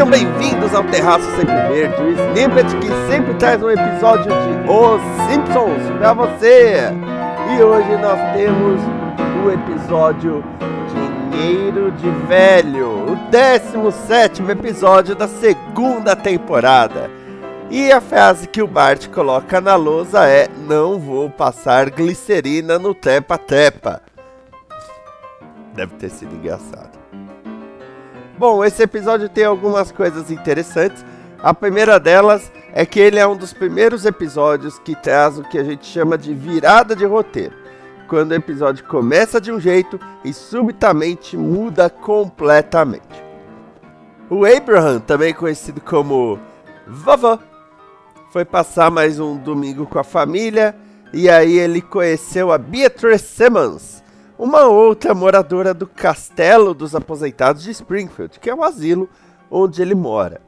Sejam bem-vindos ao Terraço Sempre Verde, o snippet que sempre traz um episódio de Os Simpsons pra você. E hoje nós temos o episódio Dinheiro de Velho, o 17 episódio da segunda temporada. E a frase que o Bart coloca na lousa é: Não vou passar glicerina no tepa-tepa. Deve ter sido engraçado. Bom, esse episódio tem algumas coisas interessantes. A primeira delas é que ele é um dos primeiros episódios que traz o que a gente chama de virada de roteiro. Quando o episódio começa de um jeito e subitamente muda completamente. O Abraham, também conhecido como Vovó, foi passar mais um domingo com a família e aí ele conheceu a Beatrice Simmons, uma outra moradora do Castelo dos Aposentados de Springfield, que é o asilo onde ele mora.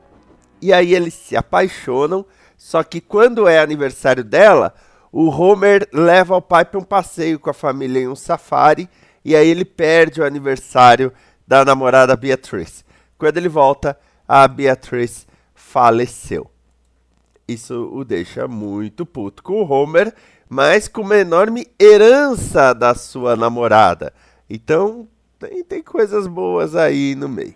E aí eles se apaixonam, só que quando é aniversário dela, o Homer leva o pai para um passeio com a família em um safari, e aí ele perde o aniversário da namorada Beatrice. Quando ele volta, a Beatrice faleceu. Isso o deixa muito puto com o Homer, mas com uma enorme herança da sua namorada. Então, tem, tem coisas boas aí no meio.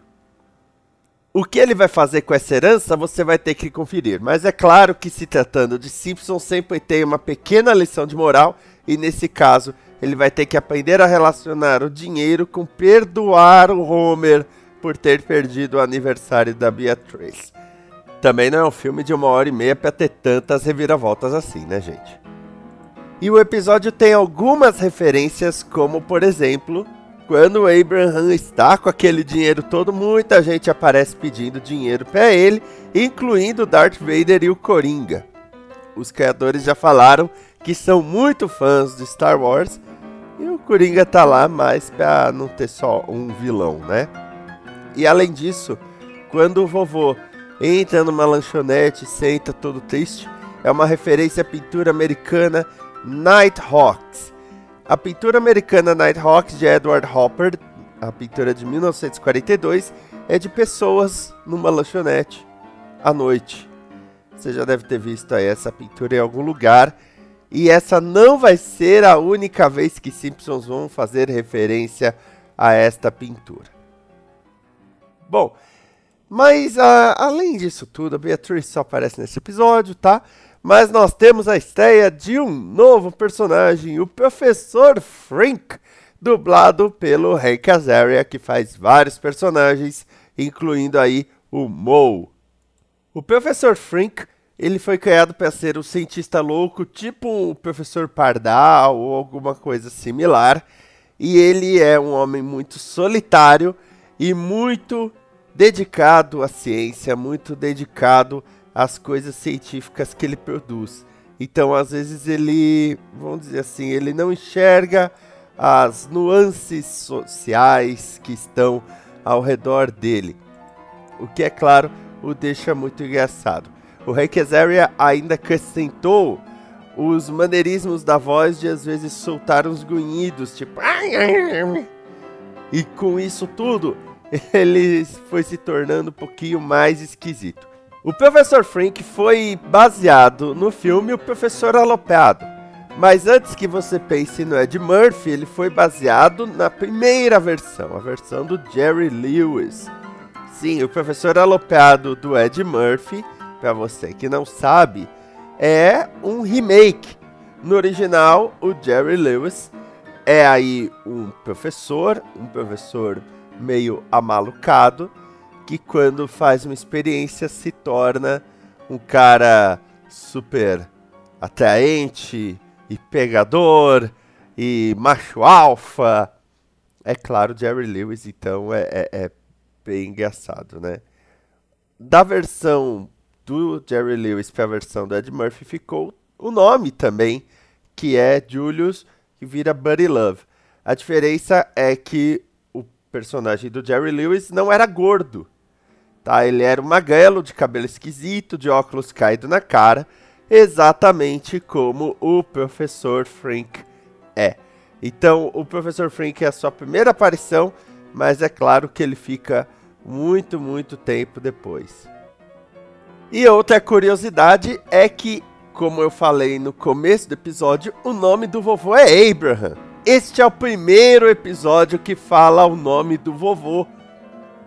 O que ele vai fazer com essa herança você vai ter que conferir, mas é claro que se tratando de Simpson sempre tem uma pequena lição de moral e nesse caso ele vai ter que aprender a relacionar o dinheiro com perdoar o Homer por ter perdido o aniversário da Beatrice. Também não é um filme de uma hora e meia para ter tantas reviravoltas assim, né, gente? E o episódio tem algumas referências, como por exemplo, quando o Abraham está com aquele dinheiro todo, muita gente aparece pedindo dinheiro para ele, incluindo Darth Vader e o Coringa. Os criadores já falaram que são muito fãs de Star Wars e o Coringa tá lá mais para não ter só um vilão, né? E além disso, quando o vovô entra numa lanchonete senta todo triste, é uma referência à pintura americana Nighthawks. A pintura americana Nighthawks de Edward Hopper, a pintura de 1942, é de pessoas numa lanchonete à noite. Você já deve ter visto essa pintura em algum lugar. E essa não vai ser a única vez que Simpsons vão fazer referência a esta pintura. Bom, mas uh, além disso tudo, a Beatriz só aparece nesse episódio, tá? Mas nós temos a estreia de um novo personagem, o Professor Frink, dublado pelo Hank Azaria, que faz vários personagens, incluindo aí o Moe. O Professor Frink, ele foi criado para ser um cientista louco, tipo o Professor Pardal ou alguma coisa similar, e ele é um homem muito solitário e muito dedicado à ciência, muito dedicado as coisas científicas que ele produz. Então, às vezes ele, vamos dizer assim, ele não enxerga as nuances sociais que estão ao redor dele. O que é claro, o deixa muito engraçado. O Hank Azaria ainda acrescentou os maneirismos da voz de às vezes soltar uns grunhidos, tipo. E com isso tudo, ele foi se tornando um pouquinho mais esquisito. O Professor Frink foi baseado no filme O Professor Alopeado. Mas antes que você pense no Ed Murphy, ele foi baseado na primeira versão, a versão do Jerry Lewis. Sim, o Professor Alopeado do Ed Murphy, para você que não sabe, é um remake. No original, o Jerry Lewis é aí um professor, um professor meio amalucado, que quando faz uma experiência se torna um cara super atraente e pegador e macho alfa. É claro, Jerry Lewis, então é, é, é bem engraçado, né? Da versão do Jerry Lewis para a versão do Ed Murphy ficou o nome também, que é Julius, que vira Buddy Love. A diferença é que personagem do Jerry Lewis não era gordo, tá? Ele era um magrelo, de cabelo esquisito, de óculos caído na cara, exatamente como o professor Frank é. Então, o professor Frank é a sua primeira aparição, mas é claro que ele fica muito, muito tempo depois. E outra curiosidade é que, como eu falei no começo do episódio, o nome do vovô é Abraham. Este é o primeiro episódio que fala o nome do vovô.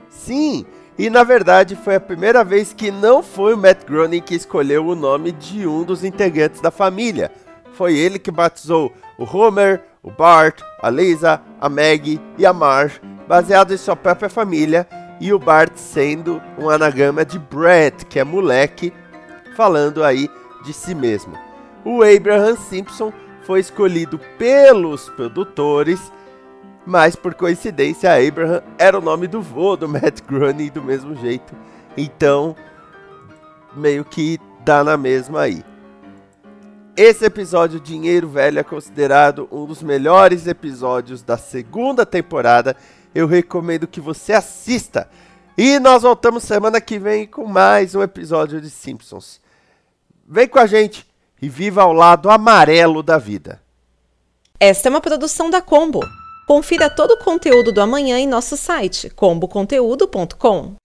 Sim, e na verdade foi a primeira vez que não foi o Matt Groening que escolheu o nome de um dos integrantes da família. Foi ele que batizou o Homer, o Bart, a Lisa, a Maggie e a Marge, baseado em sua própria família e o Bart sendo um anagrama de Brett, que é moleque, falando aí de si mesmo. O Abraham Simpson foi escolhido pelos produtores, mas por coincidência Abraham era o nome do vô do Matt Groening do mesmo jeito. Então, meio que dá na mesma aí. Esse episódio Dinheiro Velho é considerado um dos melhores episódios da segunda temporada eu recomendo que você assista. E nós voltamos semana que vem com mais um episódio de Simpsons. Vem com a gente e viva ao lado amarelo da vida. Esta é uma produção da Combo. Confira todo o conteúdo do amanhã em nosso site comboconteúdo.com.